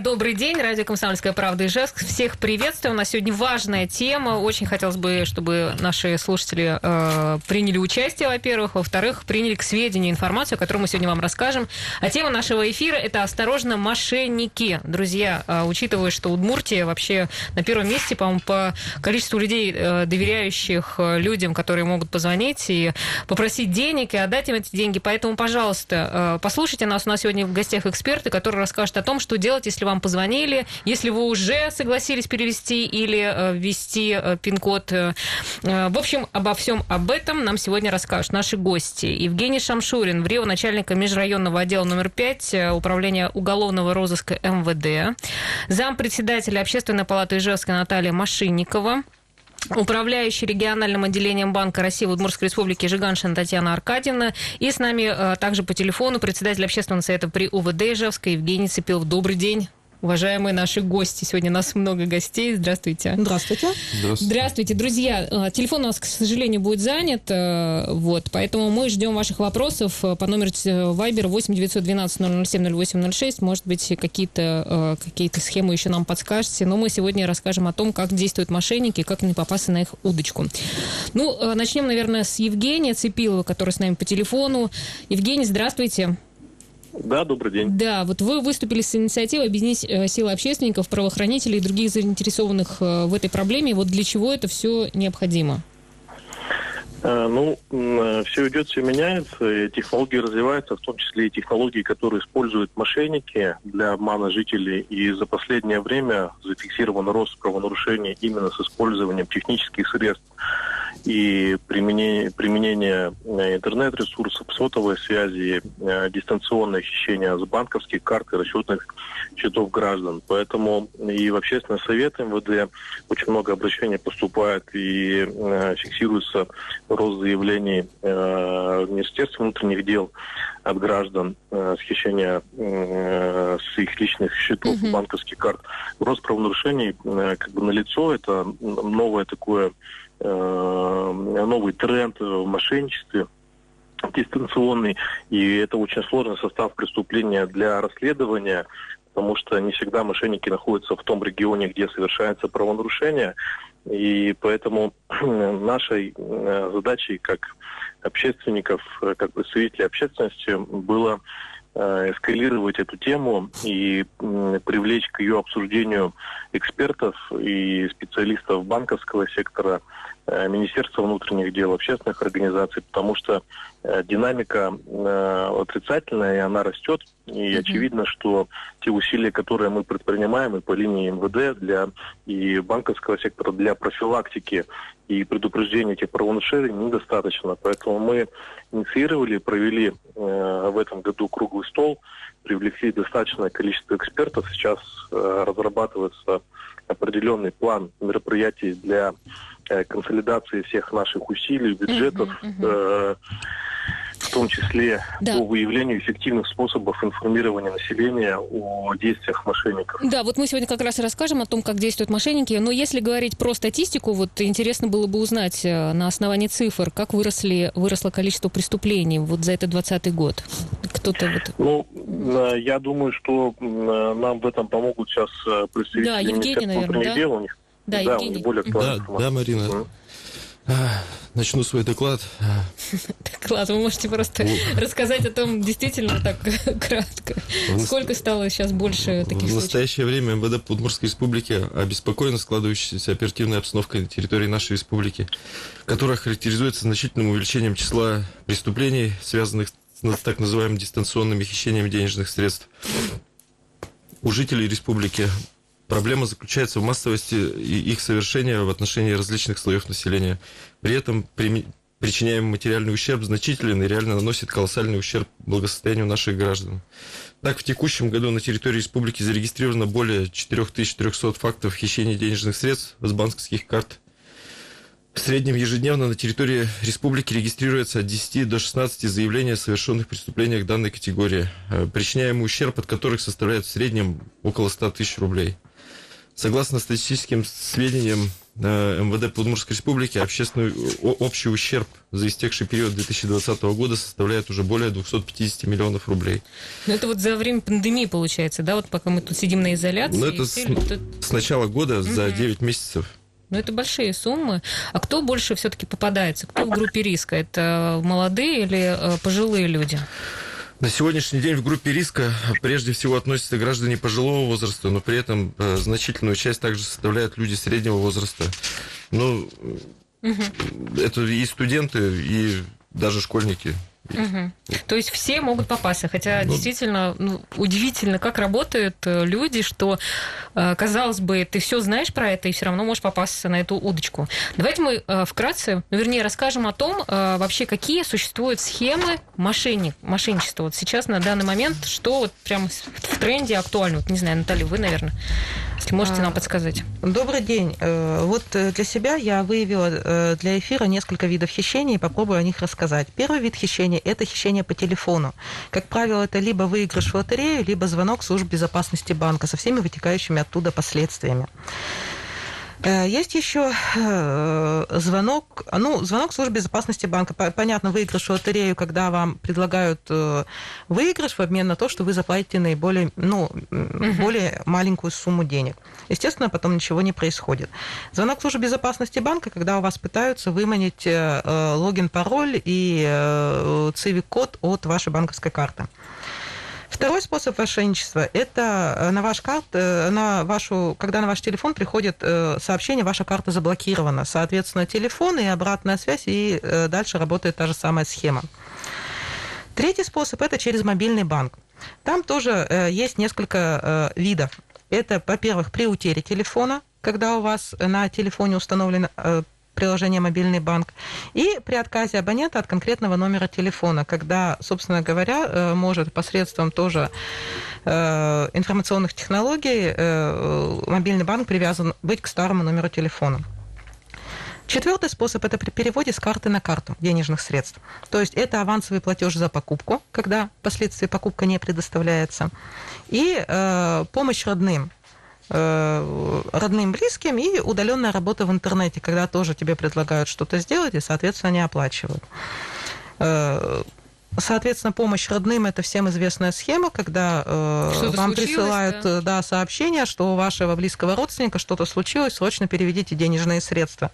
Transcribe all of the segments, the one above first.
Добрый день. Радио «Комсомольская правда» Ижевск. Всех приветствую. У нас сегодня важная тема. Очень хотелось бы, чтобы наши слушатели э, приняли участие, во-первых. Во-вторых, приняли к сведению информацию, которую мы сегодня вам расскажем. А тема нашего эфира – это «Осторожно, мошенники». Друзья, э, учитывая, что Удмуртия вообще на первом месте, по-моему, по количеству людей, э, доверяющих э, людям, которые могут позвонить и попросить денег, и отдать им эти деньги. Поэтому, пожалуйста, э, послушайте нас. У нас сегодня в гостях эксперты, которые расскажут о том, что делать, если вам позвонили, если вы уже согласились перевести или э, ввести э, пин-код. Э, в общем, обо всем об этом нам сегодня расскажут наши гости. Евгений Шамшурин, в Рио, начальника межрайонного отдела номер 5 Управления уголовного розыска МВД, зампредседателя Общественной палаты Ижевска Наталья Машинникова, управляющий региональным отделением Банка России в Удмуртской республике Жиганшина Татьяна Аркадьевна. И с нами также по телефону председатель общественного совета при УВД Ижевска Евгений Цепилов. Добрый день. Уважаемые наши гости, сегодня у нас много гостей. Здравствуйте. Здравствуйте. Здравствуйте. Здравствуйте, друзья. Э, телефон у нас, к сожалению, будет занят, э, вот, поэтому мы ждем ваших вопросов по номеру Viber 8 912 007 0806. Может быть, какие-то какие схемы еще нам подскажете, но мы сегодня расскажем о том, как действуют мошенники, как не попасться на их удочку. Ну, э, начнем, наверное, с Евгения Цепилова, который с нами по телефону. Евгений, здравствуйте. Да, добрый день. Да, вот вы выступили с инициативой объединить э, силы общественников, правоохранителей и других заинтересованных э, в этой проблеме. Вот для чего это все необходимо? Э, ну, все идет, все меняется, и технологии развиваются, в том числе и технологии, которые используют мошенники для обмана жителей. И за последнее время зафиксирован рост правонарушений именно с использованием технических средств и применение, применение э, интернет-ресурсов, сотовой связи, э, дистанционное хищение с банковских карт и расчетных счетов граждан. Поэтому и в общественный совет МВД очень много обращений поступает и э, фиксируется рост заявлений в Министерстве внутренних дел от граждан схищения э, с их личных счетов, mm-hmm. банковских карт. Рост правонарушений как бы налицо, это новое такое новый тренд в мошенничестве дистанционный, и это очень сложный состав преступления для расследования, потому что не всегда мошенники находятся в том регионе, где совершается правонарушение, и поэтому нашей э, задачей как общественников, э, как представителей общественности было эскалировать эту тему и привлечь к ее обсуждению экспертов и специалистов банковского сектора, Э, Министерства внутренних дел, общественных организаций, потому что э, динамика э, отрицательная, и она растет. И mm-hmm. очевидно, что те усилия, которые мы предпринимаем и по линии МВД для и банковского сектора для профилактики и предупреждения этих правонарушений недостаточно. Поэтому мы инициировали, провели э, в этом году круглый стол, привлекли достаточное количество экспертов. Сейчас э, разрабатывается определенный план мероприятий для Э, консолидации всех наших усилий, бюджетов, uh-huh, uh-huh. В том числе да. по выявлению эффективных способов информирования населения о действиях мошенников. Да, вот мы сегодня как раз и расскажем о том, как действуют мошенники. Но если говорить про статистику, вот интересно было бы узнать э, на основании цифр, как выросли, выросло количество преступлений вот за этот 20 год. Кто-то вот... Ну, я думаю, что нам в этом помогут сейчас представители да, Евгений, наверное, да? дел. У них да, да Евгений. более да, да, Марина. Начну свой доклад. Доклад, вы можете просто рассказать о том действительно так кратко. Сколько стало сейчас больше таких случаев? В настоящее время МВД Удмуртской Республики обеспокоена складывающейся оперативной обстановкой на территории нашей республики, которая характеризуется значительным увеличением числа преступлений, связанных с так называемыми дистанционными хищениями денежных средств. У жителей республики Проблема заключается в массовости их совершения в отношении различных слоев населения. При этом причиняемый материальный ущерб значителен и реально наносит колоссальный ущерб благосостоянию наших граждан. Так, в текущем году на территории республики зарегистрировано более 4300 фактов хищения денежных средств с банковских карт. В среднем ежедневно на территории республики регистрируется от 10 до 16 заявлений о совершенных преступлениях данной категории, э, причиняемый ущерб от которых составляет в среднем около 100 тысяч рублей. Согласно статистическим сведениям э, МВД Удмуртской Республики, общественный общий ущерб за истекший период 2020 года составляет уже более 250 миллионов рублей. Ну, это вот за время пандемии получается, да, вот пока мы тут сидим на изоляции. Ну, это с, тут... с начала года угу. за 9 месяцев. Ну, это большие суммы. А кто больше все-таки попадается? Кто в группе риска? Это молодые или э, пожилые люди? На сегодняшний день в группе риска прежде всего относятся граждане пожилого возраста, но при этом э, значительную часть также составляют люди среднего возраста. Ну, угу. это и студенты, и даже школьники. Угу. То есть все могут попасться, хотя ну, действительно ну, удивительно, как работают э, люди, что, э, казалось бы, ты все знаешь про это и все равно можешь попасться на эту удочку. Давайте мы э, вкратце, ну, вернее, расскажем о том, вообще какие существуют схемы мошенник, мошенничества. Вот сейчас на данный момент, что вот прям в тренде актуально. Вот, не знаю, Наталья, вы, наверное, если можете нам а, подсказать. Добрый день. Вот для себя я выявила для эфира несколько видов хищений и попробую о них рассказать. Первый вид хищения это хищение по телефону. Как правило, это либо выигрыш в лотерею, либо звонок служб безопасности банка со всеми вытекающими оттуда последствиями. Э, есть еще э, звонок, ну, звонок службы безопасности банка. Понятно, выигрыш в лотерею, когда вам предлагают э, выигрыш в обмен на то, что вы заплатите наиболее, ну, угу. более маленькую сумму денег. Естественно, потом ничего не происходит. Звонок службы безопасности банка, когда у вас пытаются выманить логин, пароль и цивик-код от вашей банковской карты. Второй способ мошенничества – это э, на ваш карт, э, на вашу, когда на ваш телефон приходит э, сообщение, ваша карта заблокирована. Соответственно, телефон и обратная связь, и дальше работает та же самая схема. Третий способ – это через мобильный банк. Там тоже есть несколько видов. Это, во-первых, при утере телефона, когда у вас на телефоне установлен приложение «Мобильный банк», и при отказе абонента от конкретного номера телефона, когда, собственно говоря, э, может посредством тоже э, информационных технологий э, мобильный банк привязан быть к старому номеру телефона. Четвертый способ – это при переводе с карты на карту денежных средств. То есть это авансовый платеж за покупку, когда впоследствии покупка не предоставляется, и э, помощь родным. Э, родным, близким, и удаленная работа в интернете, когда тоже тебе предлагают что-то сделать, и, соответственно, не оплачивают. Э, Соответственно, помощь родным это всем известная схема, когда э, вам присылают да? Да, сообщение, что у вашего близкого родственника что-то случилось, срочно переведите денежные средства.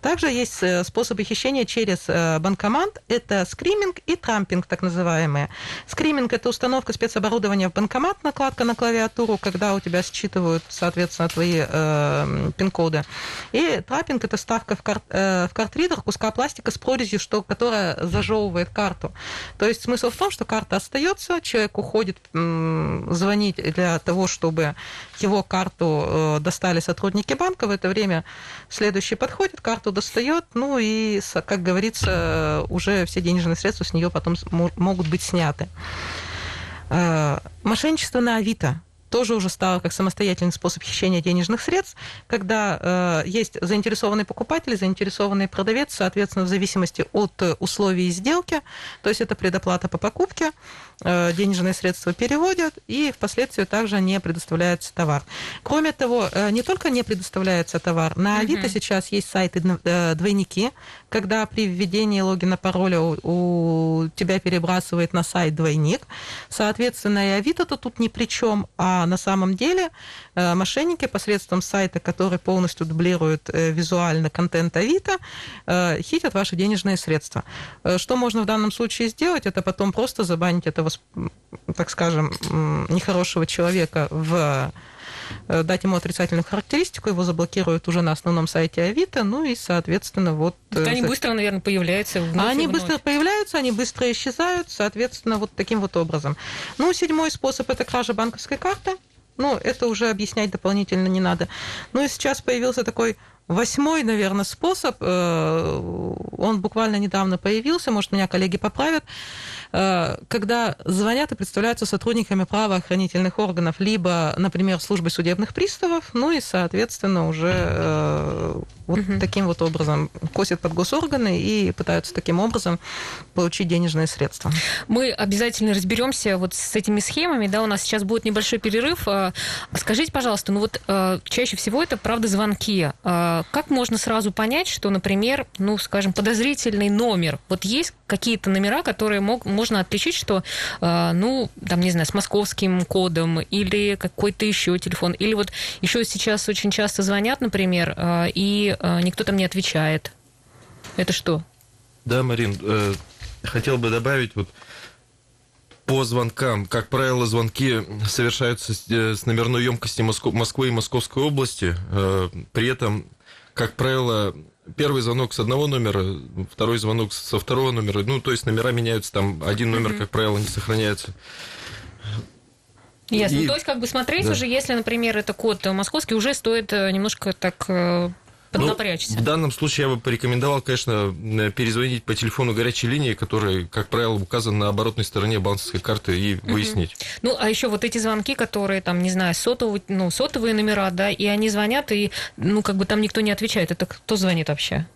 Также есть э, способы хищения через э, банкомат. Это скимминг и траппинг, так называемые. Скимминг – это установка спецоборудования в банкомат, накладка на клавиатуру, когда у тебя считывают, соответственно, твои э, пин-коды. И траппинг – это ставка в, карт, э, в картридер куска пластика с прорезью, что, которая зажевывает карту. То есть смысл в том, что карта остается, человек уходит звонить для того, чтобы его карту э, достали сотрудники банка. В это время следующий подходит, карту достает, ну и, как говорится, уже все денежные средства с нее потом могут быть сняты. Э, мошенничество на Авито тоже уже стало как самостоятельный способ хищения денежных средств, когда э, есть заинтересованный покупатель, заинтересованный продавец, соответственно, в зависимости от условий сделки, то есть это предоплата по покупке, э, денежные средства переводят, и впоследствии также не предоставляется товар. Кроме того, э, не только не предоставляется товар, на Авито угу. сейчас есть сайты э, двойники, когда при введении логина пароля у, у тебя перебрасывает на сайт двойник, соответственно, и Авито-то тут ни при чем, а на самом деле э, мошенники посредством сайта, который полностью дублирует э, визуально контент Авито, э, хитят ваши денежные средства. Что можно в данном случае сделать? Это потом просто забанить этого, так скажем, нехорошего человека в дать ему отрицательную характеристику, его заблокируют уже на основном сайте Авито, ну и, соответственно, вот... Так они быстро, наверное, появляются вновь Они вновь. быстро появляются, они быстро исчезают, соответственно, вот таким вот образом. Ну, седьмой способ – это кража банковской карты. Ну, это уже объяснять дополнительно не надо. Ну и сейчас появился такой восьмой, наверное, способ. Э, он буквально недавно появился, может, меня коллеги поправят. Э, когда звонят и представляются сотрудниками правоохранительных органов, либо, например, службы судебных приставов, ну и, соответственно, уже э, вот угу. таким вот образом косят под госорганы и пытаются таким образом получить денежные средства. Мы обязательно разберемся вот с этими схемами, да, у нас сейчас будет небольшой перерыв. Скажите, пожалуйста, ну вот чаще всего это, правда, звонки. А, как можно сразу понять, что, например, ну, скажем, подозрительный номер, вот есть какие-то номера, которые мог, можно отличить, что, ну, там, не знаю, с московским кодом или какой-то еще телефон, или вот еще сейчас очень часто звонят, например, и никто там не отвечает. Это что? Да, Марин, э, хотел бы добавить, вот по звонкам, как правило, звонки совершаются с, э, номерной емкости Москвы и Московской области. Э, при этом, как правило, первый звонок с одного номера, второй звонок со второго номера. Ну, то есть номера меняются, там один номер, как правило, не сохраняется. Ясно. И... То есть, как бы смотреть да. уже, если, например, это код московский, уже стоит немножко так поднапрячься. Ну, в данном случае я бы порекомендовал, конечно, перезвонить по телефону горячей линии, который, как правило, указан на оборотной стороне банковской карты и выяснить. Угу. Ну, а еще вот эти звонки, которые там, не знаю, сотовые, ну, сотовые номера, да, и они звонят, и, ну, как бы там никто не отвечает. Это кто звонит вообще?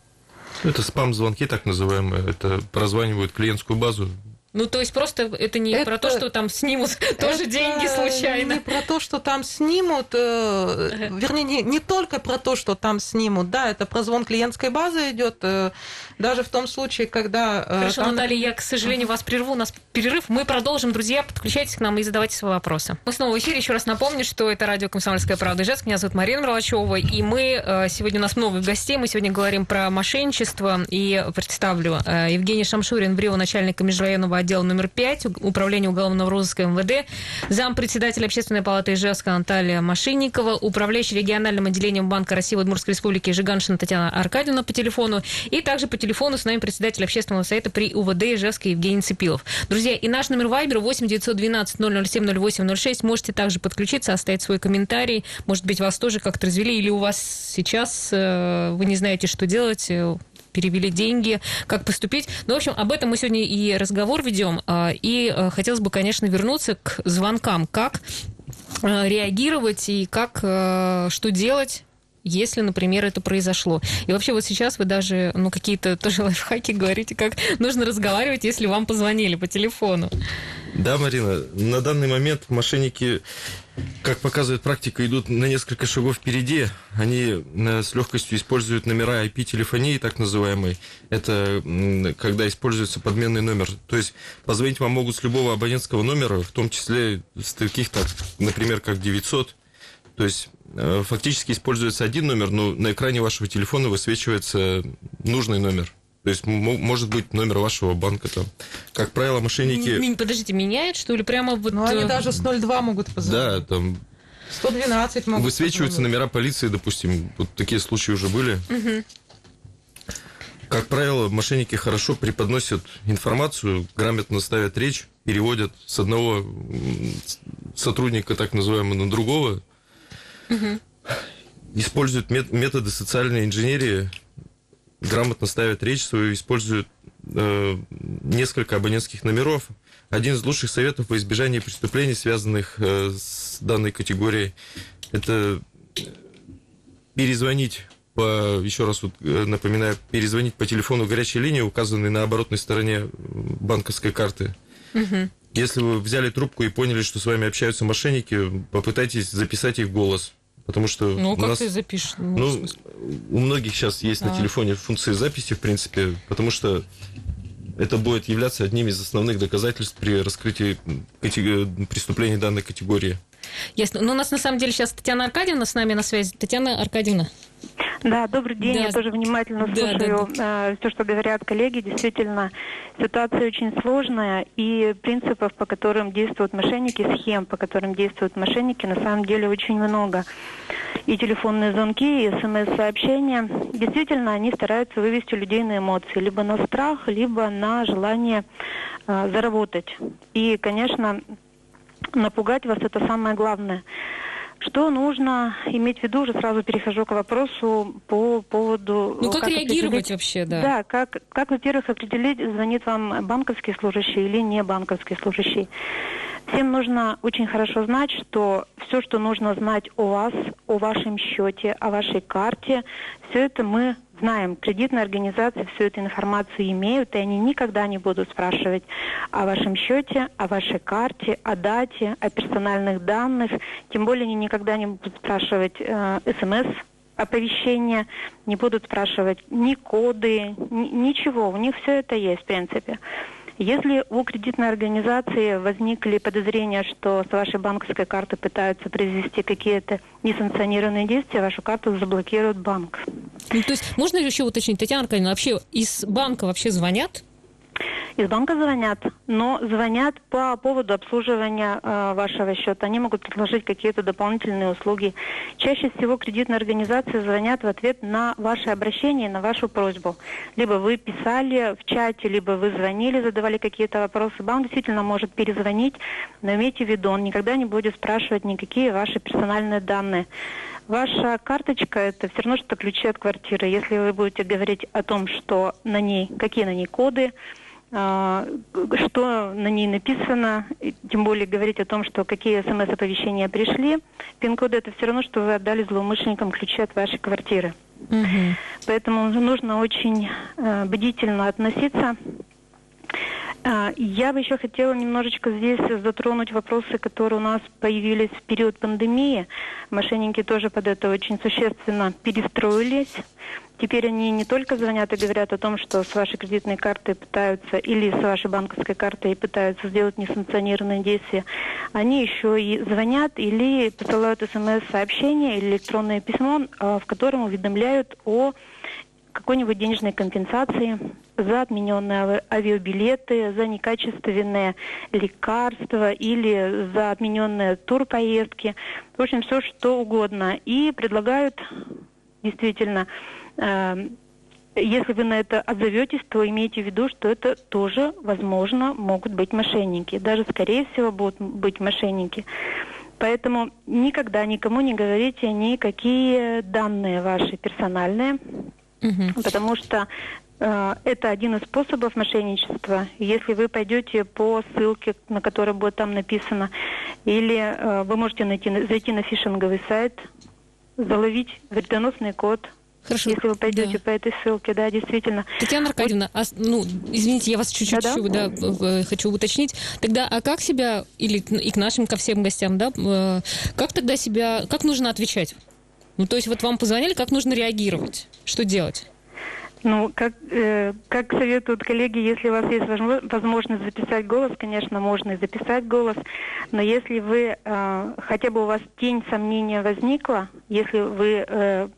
Это спам-звонки, так называемые. Это прозванивают клиентскую базу ну, то есть просто это не это... про то, что там снимут тоже деньги случайно. Не про то, что там снимут, э, вернее, не, не только про то, что там снимут, да, это про звон клиентской базы идет, э, даже в том случае, когда... Э, Хорошо, там... Наталья, я, к сожалению, вас прерву, у нас перерыв, мы продолжим, друзья, подключайтесь к нам и задавайте свои вопросы. Мы снова в эфире, еще раз напомню, что это радио «Комсомольская правда» Ижевск, меня зовут Марина Мролачева, и мы, э, сегодня у нас много гостей, мы сегодня говорим про мошенничество, и представлю э, Евгений Шамшурин, БРИО, начальника межрайонного отдела номер 5 Управления уголовного розыска МВД, зампредседателя Общественной палаты Ижевска Наталья Машинникова, управляющий региональным отделением Банка России в Удмуртской республике Жиганшина Татьяна Аркадьевна по телефону, и также по телефону с нами председатель общественного совета при УВД Ижевска Евгений Цепилов. Друзья, и наш номер Вайбер 8 912 007 0806. Можете также подключиться, оставить свой комментарий. Может быть, вас тоже как-то развели, или у вас сейчас э, вы не знаете, что делать, э, перевели деньги, как поступить. Ну, в общем, об этом мы сегодня и разговор ведем. А, и а, хотелось бы, конечно, вернуться к звонкам. Как а, реагировать и как, что делать если, например, это произошло. И вообще вот сейчас вы даже, ну, какие-то тоже лайфхаки говорите, как нужно разговаривать, если вам позвонили по телефону. Да, Марина, на данный момент мошенники, как показывает практика, идут на несколько шагов впереди. Они э, с легкостью используют номера IP-телефонии, так называемой. Это когда используется подменный номер. То есть позвонить вам могут с любого абонентского номера, в том числе с таких, так, например, как 900. То есть э, фактически используется один номер, но на экране вашего телефона высвечивается нужный номер. То есть может быть номер вашего банка там. Как правило, мошенники... Подождите, меняет, что ли? Прямо вот... Ну, они э, даже с 02 могут позвонить. Да, там... 112 могут Высвечиваются позвонить. номера полиции, допустим. Вот такие случаи уже были. Угу. Как правило, мошенники хорошо преподносят информацию, грамотно ставят речь, переводят с одного сотрудника, так называемого, на другого. Угу. Используют методы социальной инженерии, грамотно ставят речь свою, используют э, несколько абонентских номеров. Один из лучших советов по избежанию преступлений, связанных э, с данной категорией, это перезвонить по, еще раз вот, э, напоминаю, перезвонить по телефону горячей линии, указанной на оборотной стороне банковской карты. Угу. Если вы взяли трубку и поняли, что с вами общаются мошенники, попытайтесь записать их голос. Потому что ну, как нас, ты запишешь? Ну, ну у многих сейчас есть а. на телефоне функции записи, в принципе, потому что это будет являться одним из основных доказательств при раскрытии преступлений данной категории. Ясно. Ну, у нас на самом деле сейчас Татьяна Аркадьевна с нами на связи. Татьяна Аркадьевна. Да, добрый день. Да. Я тоже внимательно слушаю да, да. Э, все, что говорят коллеги. Действительно, ситуация очень сложная, и принципов, по которым действуют мошенники, схем, по которым действуют мошенники, на самом деле очень много. И телефонные звонки, и смс-сообщения. Действительно, они стараются вывести людей на эмоции, либо на страх, либо на желание э, заработать. И, конечно, напугать вас это самое главное. Что нужно иметь в виду, уже сразу перехожу к вопросу по поводу... Ну, как, как реагировать вообще, да? Да, как, как во-первых, определить, звонит вам банковский служащий или не банковский служащий. Всем нужно очень хорошо знать, что все, что нужно знать о вас, о вашем счете, о вашей карте, все это мы знаем. Кредитные организации всю эту информацию имеют, и они никогда не будут спрашивать о вашем счете, о вашей карте, о дате, о персональных данных. Тем более они никогда не будут спрашивать э, смс оповещения, не будут спрашивать ни коды, ни, ничего. У них все это есть, в принципе. Если у кредитной организации возникли подозрения, что с вашей банковской карты пытаются произвести какие-то несанкционированные действия, вашу карту заблокирует банк. Ну, то есть можно еще уточнить, Татьяна Аркадьевна, вообще из банка вообще звонят? Из банка звонят, но звонят по поводу обслуживания э, вашего счета. Они могут предложить какие-то дополнительные услуги. Чаще всего кредитные организации звонят в ответ на ваше обращение, на вашу просьбу. Либо вы писали в чате, либо вы звонили, задавали какие-то вопросы. Банк действительно может перезвонить, но имейте в виду, он никогда не будет спрашивать никакие ваши персональные данные. Ваша карточка это все равно, что ключи от квартиры. Если вы будете говорить о том, что на ней, какие на ней коды, что на ней написано, тем более говорить о том, что какие смс-оповещения пришли. Пин-коды это все равно, что вы отдали злоумышленникам ключи от вашей квартиры. Угу. Поэтому нужно очень э, бдительно относиться а, я бы еще хотела немножечко здесь затронуть вопросы, которые у нас появились в период пандемии. Мошенники тоже под это очень существенно перестроились. Теперь они не только звонят и говорят о том, что с вашей кредитной картой пытаются, или с вашей банковской картой пытаются сделать несанкционированные действия, они еще и звонят или посылают смс-сообщение или электронное письмо, а, в котором уведомляют о какой-нибудь денежной компенсации за отмененные авиабилеты, за некачественные лекарства или за отмененные турпоездки. В общем, все что угодно. И предлагают действительно если вы на это отзоветесь, то имейте в виду, что это тоже, возможно, могут быть мошенники. Даже, скорее всего, будут быть мошенники. Поэтому никогда никому не говорите никакие данные ваши персональные, угу. потому что э, это один из способов мошенничества. Если вы пойдете по ссылке, на которой будет там написано, или э, вы можете найти, зайти на фишинговый сайт, заловить вредоносный код, Хорошо. Если вы пойдете да. по этой ссылке, да, действительно. Татьяна Аркадьевна, а, ну, извините, я вас чуть-чуть да, да? хочу уточнить. Тогда, а как себя, или и к нашим, ко всем гостям, да, э, как тогда себя, как нужно отвечать? Ну, то есть вот вам позвонили, как нужно реагировать? Что делать? Ну, как, э, как советуют коллеги, если у вас есть возможность записать голос, конечно, можно и записать голос, но если вы, э, хотя бы у вас тень сомнения возникла, если вы э,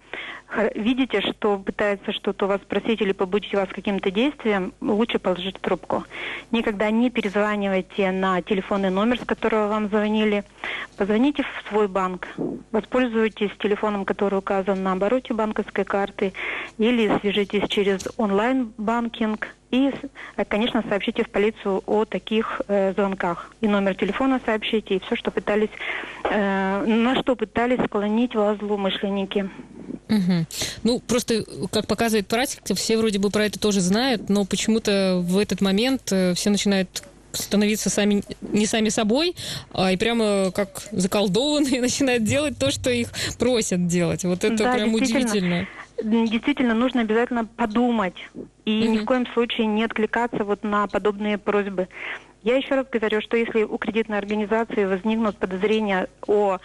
видите, что пытается что-то у вас спросить или побудить вас каким-то действием, лучше положить трубку. Никогда не перезванивайте на телефонный номер, с которого вам звонили. Позвоните в свой банк. Воспользуйтесь телефоном, который указан на обороте банковской карты, или свяжитесь через онлайн-банкинг и, конечно, сообщите в полицию о таких э, звонках. И номер телефона сообщите, и все, что пытались, э, на что пытались склонить вас злоумышленники. Угу. Ну, просто, как показывает практика, все вроде бы про это тоже знают, но почему-то в этот момент э, все начинают становиться сами, не сами собой, а и прямо как заколдованные начинают делать то, что их просят делать. Вот это да, прям удивительно. Действительно, нужно обязательно подумать и угу. ни в коем случае не откликаться вот на подобные просьбы. Я еще раз говорю, что если у кредитной организации возникнут подозрения о,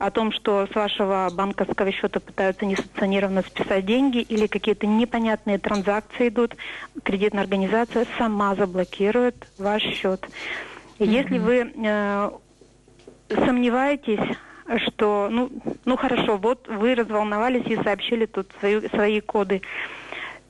о том, что с вашего банковского счета пытаются несанкционированно списать деньги или какие-то непонятные транзакции идут, кредитная организация сама заблокирует ваш счет. Mm-hmm. Если вы э, сомневаетесь, что, ну, ну хорошо, вот вы разволновались и сообщили тут свои, свои коды,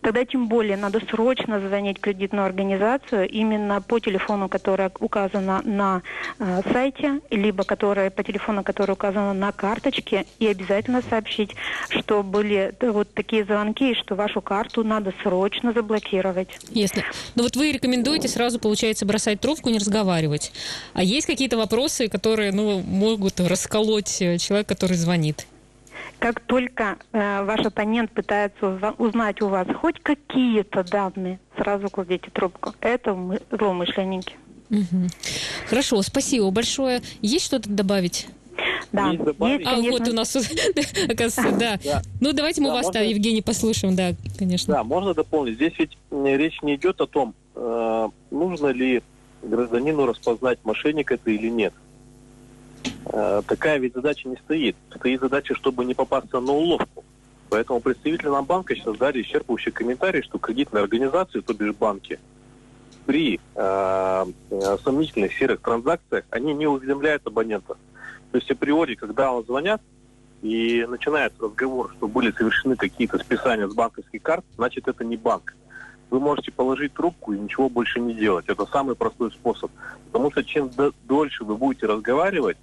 тогда тем более надо срочно звонить кредитную организацию именно по телефону, который указано на э, сайте, либо которое, по телефону, который указано на карточке, и обязательно сообщить, что были вот такие звонки, что вашу карту надо срочно заблокировать. Ясно. Ну вот вы рекомендуете сразу, получается, бросать трубку, не разговаривать. А есть какие-то вопросы, которые ну, могут расколоть э, человека, который звонит? Как только э, ваш оппонент пытается узнать у вас хоть какие-то данные, сразу кладите трубку. Это мы, злоумышленники. Угу. Хорошо, спасибо большое. Есть что-то добавить? Да, есть, А вот у нас, оказывается, да. да. Ну, давайте мы да, вас, можно... Евгений, послушаем, да, конечно. Да, можно дополнить. Здесь ведь речь не идет о том, э, нужно ли гражданину распознать, мошенник это или нет. Э, такая ведь задача не стоит. Стоит задача, чтобы не попасться на уловку. Поэтому представители нам банка сейчас дали исчерпывающий комментарий, что кредитные организации, то бишь банки, при э, сомнительных серых транзакциях, они не уведомляют абонента. То есть априори, когда он звонят, и начинается разговор, что были совершены какие-то списания с банковских карт, значит, это не банк. Вы можете положить трубку и ничего больше не делать. Это самый простой способ. Потому что чем дольше вы будете разговаривать,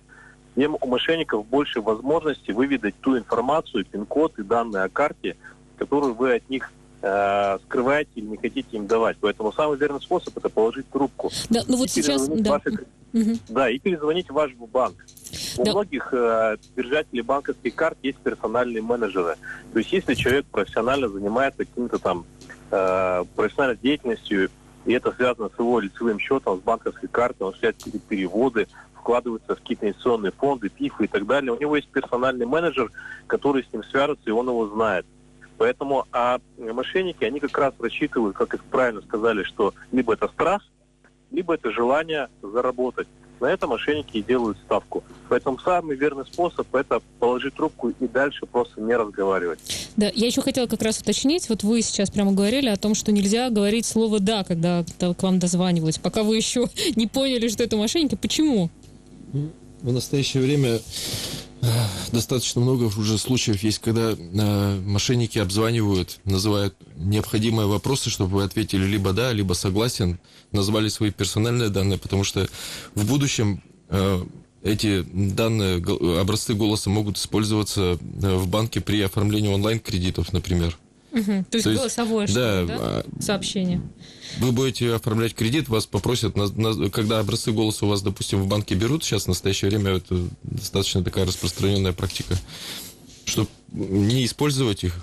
тем у мошенников больше возможности выведать ту информацию, пин-код и данные о карте, которую вы от них э, скрываете или не хотите им давать. Поэтому самый верный способ это положить трубку. Да, ну вот сейчас... Да. Ваши, угу. да, и перезвонить в ваш банк. У да. многих э, держателей банковских карт есть персональные менеджеры. То есть если человек профессионально занимается каким-то там э, профессиональной деятельностью, и это связано с его лицевым счетом, с банковской картой, он осуществляет переводы, вкладываются в какие-то инвестиционные фонды, ПИФы и так далее. У него есть персональный менеджер, который с ним свяжется, и он его знает. Поэтому а мошенники, они как раз рассчитывают, как их правильно сказали, что либо это страх, либо это желание заработать. На это мошенники и делают ставку. Поэтому самый верный способ это положить трубку и дальше просто не разговаривать. Да, я еще хотела как раз уточнить, вот вы сейчас прямо говорили о том, что нельзя говорить слово «да», когда к вам дозваниваются, пока вы еще не поняли, что это мошенники. Почему? В настоящее время э, достаточно много уже случаев есть, когда э, мошенники обзванивают, называют необходимые вопросы, чтобы вы ответили либо да, либо согласен, назвали свои персональные данные, потому что в будущем э, эти данные, образцы голоса могут использоваться в банке при оформлении онлайн-кредитов, например. Угу. То, есть То есть голосовое да, да? А, сообщение. Вы будете оформлять кредит, вас попросят, на, на, когда образцы голоса у вас, допустим, в банке берут, сейчас в настоящее время это достаточно такая распространенная практика, чтобы не использовать их,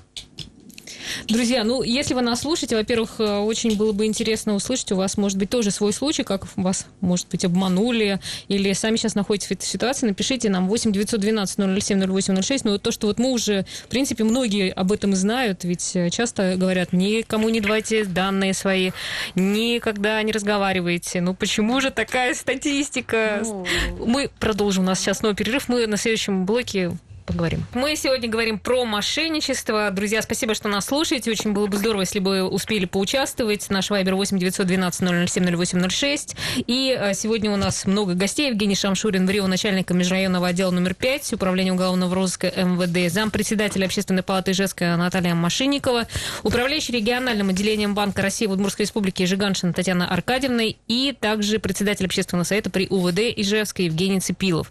Друзья, ну, если вы нас слушаете, во-первых, э, очень было бы интересно услышать, у вас, может быть, тоже свой случай, как вас, может быть, обманули, или сами сейчас находитесь в этой ситуации, напишите нам 8 912 007 0806. Ну, то, что вот мы уже, в принципе, многие об этом знают, ведь э, часто говорят, никому не давайте данные свои, никогда не разговаривайте. Ну, почему же такая статистика? Ну... Мы продолжим, у нас сейчас новый перерыв, мы на следующем блоке поговорим. Мы сегодня говорим про мошенничество. Друзья, спасибо, что нас слушаете. Очень было бы здорово, если бы успели поучаствовать. Наш вайбер 8 912 007 0806. И а, сегодня у нас много гостей. Евгений Шамшурин, ВРИО, начальника межрайонного отдела номер 5, Управления уголовного розыска МВД, зампредседателя Общественной палаты Ижевска Наталья Машинникова, управляющий региональным отделением Банка России в Удмуртской республике Жиганшина Татьяна Аркадьевна и также председатель общественного совета при УВД Ижевска Евгений Цепилов.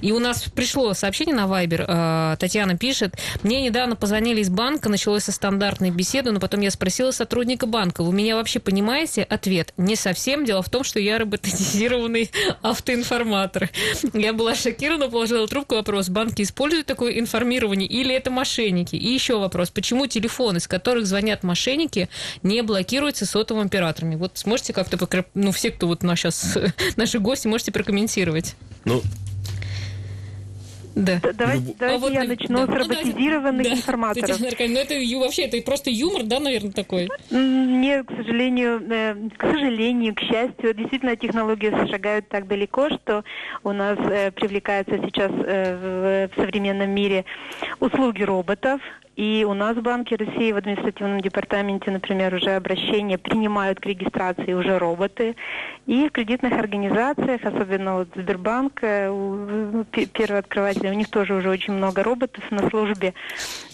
И у нас пришло сообщение на вайбер Э, Татьяна пишет, мне недавно позвонили из банка, началось со стандартной беседы, но потом я спросила сотрудника банка, вы меня вообще понимаете? Ответ, не совсем. Дело в том, что я роботизированный автоинформатор. Я была шокирована, положила трубку, вопрос, банки используют такое информирование или это мошенники? И еще вопрос, почему телефоны, с которых звонят мошенники, не блокируются сотовыми операторами? Вот сможете как-то, ну, все, кто вот нас сейчас, наши гости, можете прокомментировать? Ну, да. Давайте, Люб... давайте а вот, я начну да. с роботизированных ну, информаторов. Да. Ну, это вообще это просто юмор, да, наверное, такой? Нет, к сожалению, э, к сожалению, к счастью, действительно технологии шагают так далеко, что у нас э, привлекаются сейчас э, в современном мире услуги роботов, И у нас в Банке России в административном департаменте, например, уже обращения принимают к регистрации уже роботы. И в кредитных организациях, особенно вот Сбербанк, э, ну, первый открыватель, у них тоже уже очень много роботов на службе.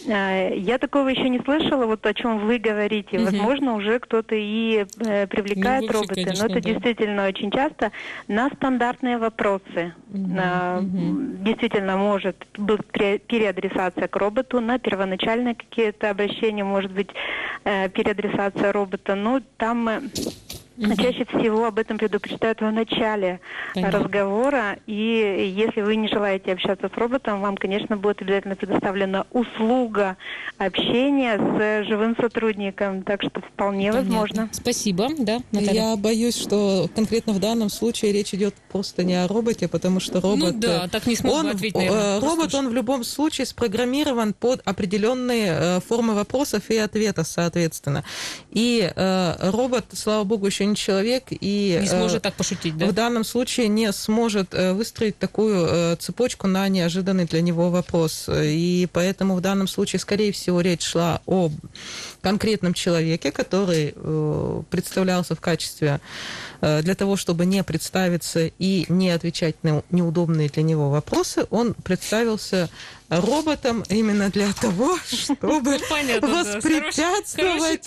Э, я такого еще не слышала, вот о чем вы говорите. Угу. Возможно, уже кто-то и э, привлекает ну, роботы, конечно, но это да. действительно очень часто на стандартные вопросы. Угу, а, угу. Действительно может быть переадресация к роботу на первоначальные какие-то обращения, может быть э, переадресация робота, но там Угу. Чаще всего об этом предупреждают в начале Понятно. разговора, и если вы не желаете общаться с роботом, вам, конечно, будет обязательно предоставлена услуга общения с живым сотрудником, так что вполне Понятно. возможно. Спасибо, да, Наталья? Я боюсь, что конкретно в данном случае речь идет просто не о роботе, потому что ну робот... Ну да, так не смог он, ответить, наверное, э, Робот, он в любом случае спрограммирован под определенные э, формы вопросов и ответов, соответственно. И э, робот, слава богу, еще не человек и... Не сможет э, так пошутить, да? В данном случае не сможет э, выстроить такую э, цепочку на неожиданный для него вопрос. И поэтому в данном случае, скорее всего, речь шла о конкретном человеке, который представлялся в качестве для того, чтобы не представиться и не отвечать на неудобные для него вопросы, он представился роботом именно для того, чтобы ну, воспрепятствовать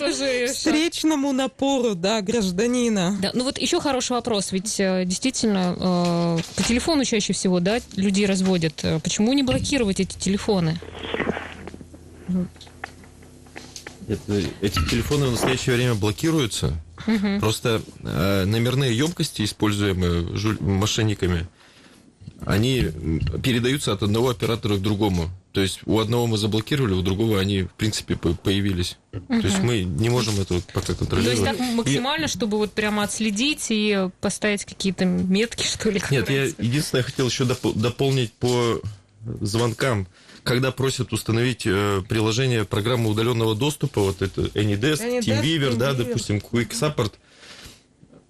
встречному напору да, гражданина. Да, ну вот еще хороший вопрос, ведь э, действительно э, по телефону чаще всего да, людей разводят. Почему не блокировать эти телефоны? Это, эти телефоны в настоящее время блокируются. Угу. Просто э, номерные емкости, используемые жуль... мошенниками, они передаются от одного оператора к другому. То есть у одного мы заблокировали, у другого они, в принципе, появились. Угу. То есть мы не можем это пока контролировать. То есть так максимально, и... чтобы вот прямо отследить и поставить какие-то метки, что ли? Нет, я единственное хотел еще доп- дополнить по звонкам. Когда просят установить э, приложение программы удаленного доступа, вот это AnyDesk, AnyDesk TeamViewer, да, допустим, Quick Support,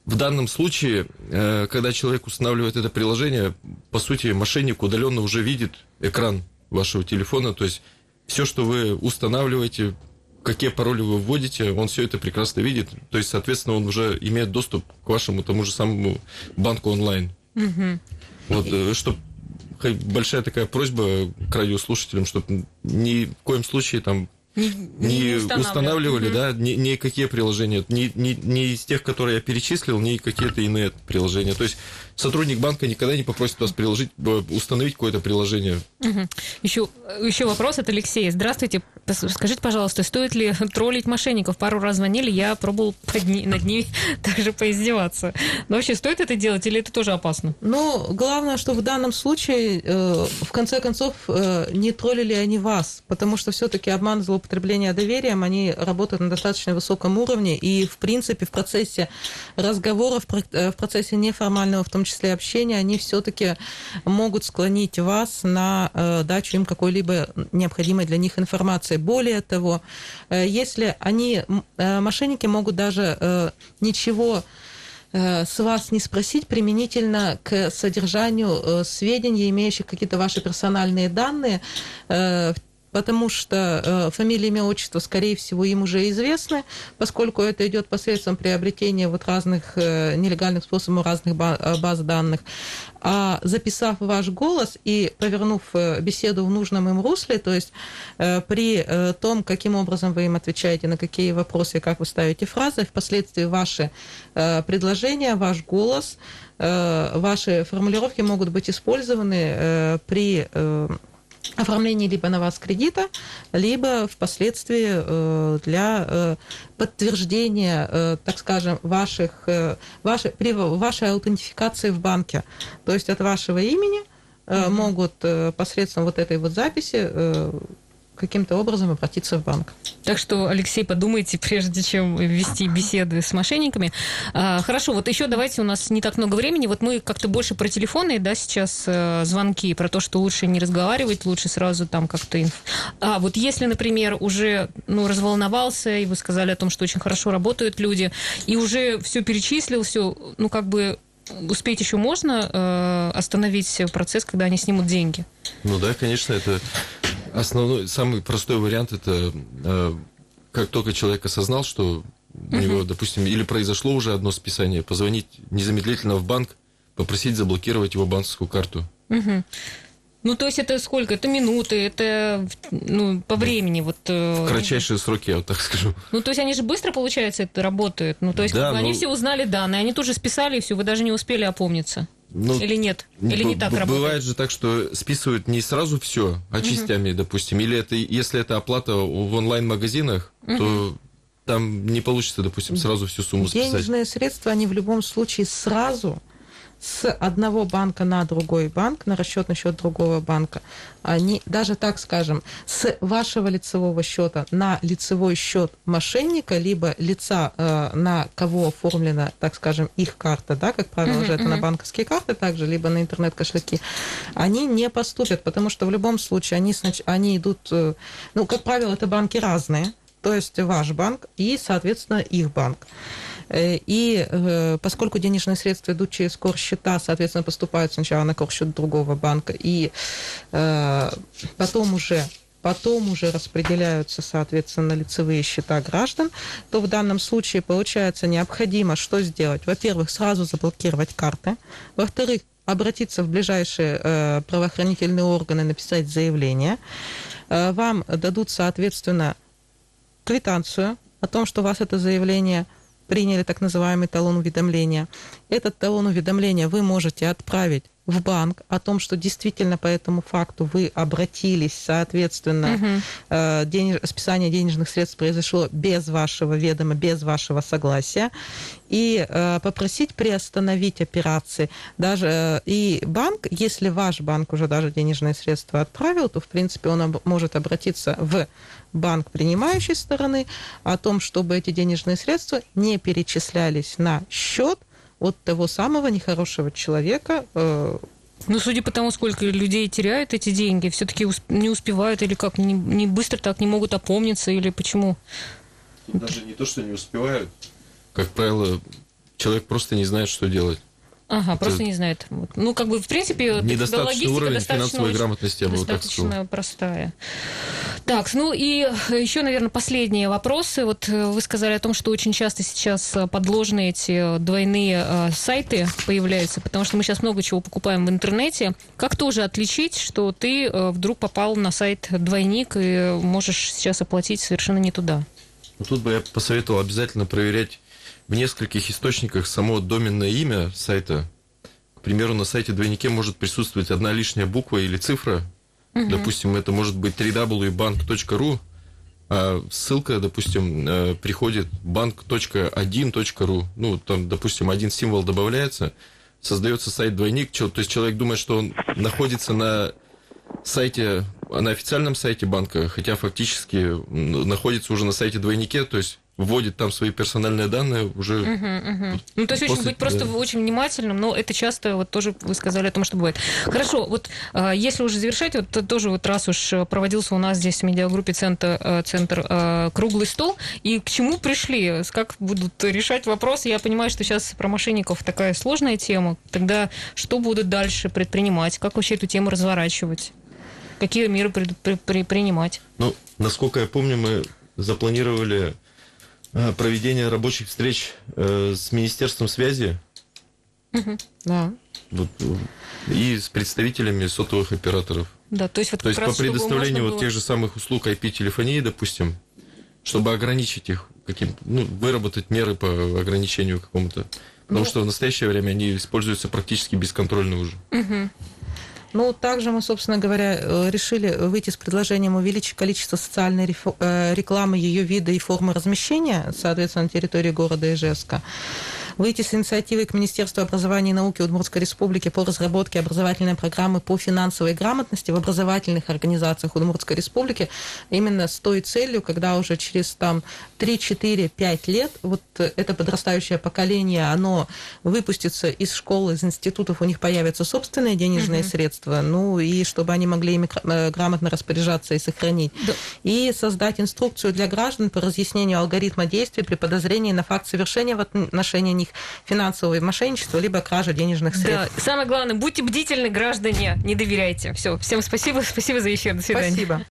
в данном случае, э, когда человек устанавливает это приложение, по сути, мошенник удаленно уже видит экран вашего телефона, то есть все, что вы устанавливаете, какие пароли вы вводите, он все это прекрасно видит. То есть, соответственно, он уже имеет доступ к вашему тому же самому банку онлайн. Угу. Вот, э, что большая такая просьба к радиослушателям, чтобы ни в коем случае там не, не, не устанавливали, угу. да, ни, никакие приложения, ни, ни, ни из тех, которые я перечислил, ни какие-то иные приложения. То есть сотрудник банка никогда не попросит вас приложить, э, установить какое-то приложение. Угу. Еще, еще вопрос от Алексея. Здравствуйте. Скажите, пожалуйста, стоит ли троллить мошенников? Пару раз звонили, я пробовал под ни, над ними также поиздеваться. Но вообще, стоит это делать или это тоже опасно? Ну, главное, что в данном случае, э, в конце концов, э, не троллили они вас, потому что все-таки обман, злоупотребление доверием, они работают на достаточно высоком уровне, и, в принципе, в процессе разговоров, в процессе неформального, в том числе общения, они все-таки могут склонить вас на э, дачу им какой-либо необходимой для них информации. Более того, э, если они, э, мошенники могут даже э, ничего э, с вас не спросить применительно к содержанию э, сведений, имеющих какие-то ваши персональные данные, потому что э, фамилия, имя, отчество, скорее всего, им уже известны, поскольку это идет посредством приобретения вот разных э, нелегальных способов разных э, баз данных. А записав ваш голос и повернув беседу в нужном им русле, то есть при том, каким образом вы им отвечаете, на какие вопросы, как вы ставите фразы, впоследствии ваши предложения, ваш голос, ваши формулировки могут быть использованы при оформлении либо на вас кредита, либо впоследствии э, для э, подтверждения, э, так скажем, ваших, вашей, при вашей аутентификации в банке. То есть от вашего имени могут посредством вот этой вот записи каким-то образом обратиться в банк. Так что, Алексей, подумайте, прежде чем вести беседы с мошенниками. А, хорошо, вот еще давайте, у нас не так много времени. Вот мы как-то больше про телефоны, да, сейчас э, звонки, про то, что лучше не разговаривать, лучше сразу там как-то... Инф... А вот если, например, уже ну, разволновался, и вы сказали о том, что очень хорошо работают люди, и уже все перечислил, все, ну, как бы успеть еще можно э, остановить процесс, когда они снимут деньги? Ну да, конечно, это основной, самый простой вариант это э, как только человек осознал, что у него, допустим, или произошло уже одно списание, позвонить незамедлительно в банк, попросить заблокировать его банковскую карту. Ну, то есть это сколько? Это минуты, это ну, по времени. Вот, в кратчайшие сроки, я вот так скажу. Ну, то есть они же быстро, получается, это работают? Ну, то есть да, они ну... все узнали данные, они тут же списали, и все, вы даже не успели опомниться. Ну, или нет? Или не так бывает работает? Бывает же так, что списывают не сразу все, а частями, угу. допустим. Или это, если это оплата в онлайн-магазинах, угу. то там не получится, допустим, сразу всю сумму списать. Денежные средства, они в любом случае сразу с одного банка на другой банк, на расчетный счет другого банка, они, даже так скажем, с вашего лицевого счета на лицевой счет мошенника, либо лица, э, на кого оформлена, так скажем, их карта, да, как правило, uh-huh, же это на банковские карты также, либо на интернет-кошельки, они не поступят, потому что в любом случае они, они идут, э, ну, как правило, это банки разные, то есть ваш банк и, соответственно, их банк. Э, и э, поскольку денежные средства идут через счета, соответственно, поступают сначала на счет другого банка, и э, потом уже потом уже распределяются, соответственно, лицевые счета граждан, то в данном случае получается необходимо что сделать? Во-первых, сразу заблокировать карты. Во-вторых, обратиться в ближайшие э, правоохранительные органы, написать заявление. Э, вам дадут, соответственно, квитанцию о том, что у вас это заявление приняли так называемый талон уведомления. Этот талон уведомления вы можете отправить в банк о том, что действительно по этому факту вы обратились, соответственно, угу. э, денеж... списание денежных средств произошло без вашего ведома, без вашего согласия, и э, попросить приостановить операции. Даже э, и банк, если ваш банк уже даже денежные средства отправил, то в принципе он об... может обратиться в банк принимающей стороны о том, чтобы эти денежные средства не перечислялись на счет от того самого нехорошего человека. Э, ну, судя по тому, сколько людей теряют эти деньги, все-таки не успевают или как, не, не быстро так не могут опомниться, или почему? Тут даже не то, что не успевают. Как правило, человек просто не знает, что делать. Ага, просто не знает. Ну, как бы, в принципе, недостаточный уровень финансовой грамотности, я бы так. Достаточно простая. Так, ну и еще, наверное, последние вопросы. Вот э, вы сказали о том, что очень часто сейчас э, подложные эти двойные э, сайты появляются, потому что мы сейчас много чего покупаем в интернете. Как тоже отличить, что ты вдруг попал на сайт двойник и можешь сейчас оплатить совершенно не туда? Ну, тут бы я посоветовал обязательно проверять в нескольких источниках само доменное имя сайта. К примеру, на сайте двойнике может присутствовать одна лишняя буква или цифра. Угу. Допустим, это может быть www.bank.ru, а ссылка, допустим, э, приходит bank.1.ru. Ну, там, допустим, один символ добавляется, создается сайт двойник, то есть человек думает, что он находится на сайте, на официальном сайте банка, хотя фактически находится уже на сайте двойнике, то есть вводит там свои персональные данные уже. Угу, угу. Ну, то есть очень быть просто да. очень внимательным, но это часто вот тоже вы сказали о том, что бывает. Хорошо, вот а, если уже завершать, вот тоже вот раз уж проводился у нас здесь в медиагруппе центр, э, центр э, круглый стол, и к чему пришли, как будут решать вопрос? Я понимаю, что сейчас про мошенников такая сложная тема. Тогда что будут дальше предпринимать? Как вообще эту тему разворачивать? Какие меры при, при, при, принимать? Ну, насколько я помню, мы запланировали Э, проведение рабочих встреч э, с Министерством связи. Угу. Да. Вот, э, и с представителями сотовых операторов. Да, то есть, вот то есть по предоставлению вот было... тех же самых услуг IP-телефонии, допустим, чтобы ограничить их, каким, ну, выработать меры по ограничению какому-то. Потому ну... что в настоящее время они используются практически бесконтрольно уже. Угу. Ну, также мы, собственно говоря, э, решили выйти с предложением увеличить количество социальной э, рекламы, ее вида и формы размещения, соответственно, на территории города Ижевска. Выйти с инициативой к Министерству образования и науки Удмуртской Республики по разработке образовательной программы по финансовой грамотности в образовательных организациях Удмуртской Республики именно с той целью, когда уже через там 3, 4, 5 лет вот это подрастающее поколение, оно выпустится из школы, из институтов, у них появятся собственные денежные угу. средства, ну и чтобы они могли ими э, грамотно распоряжаться и сохранить. Да. И создать инструкцию для граждан по разъяснению алгоритма действий при подозрении на факт совершения в отношении них финансового мошенничества, либо кража денежных средств. Да. Самое главное, будьте бдительны, граждане, не доверяйте. Все, всем спасибо, спасибо за эфир, до свидания. Спасибо.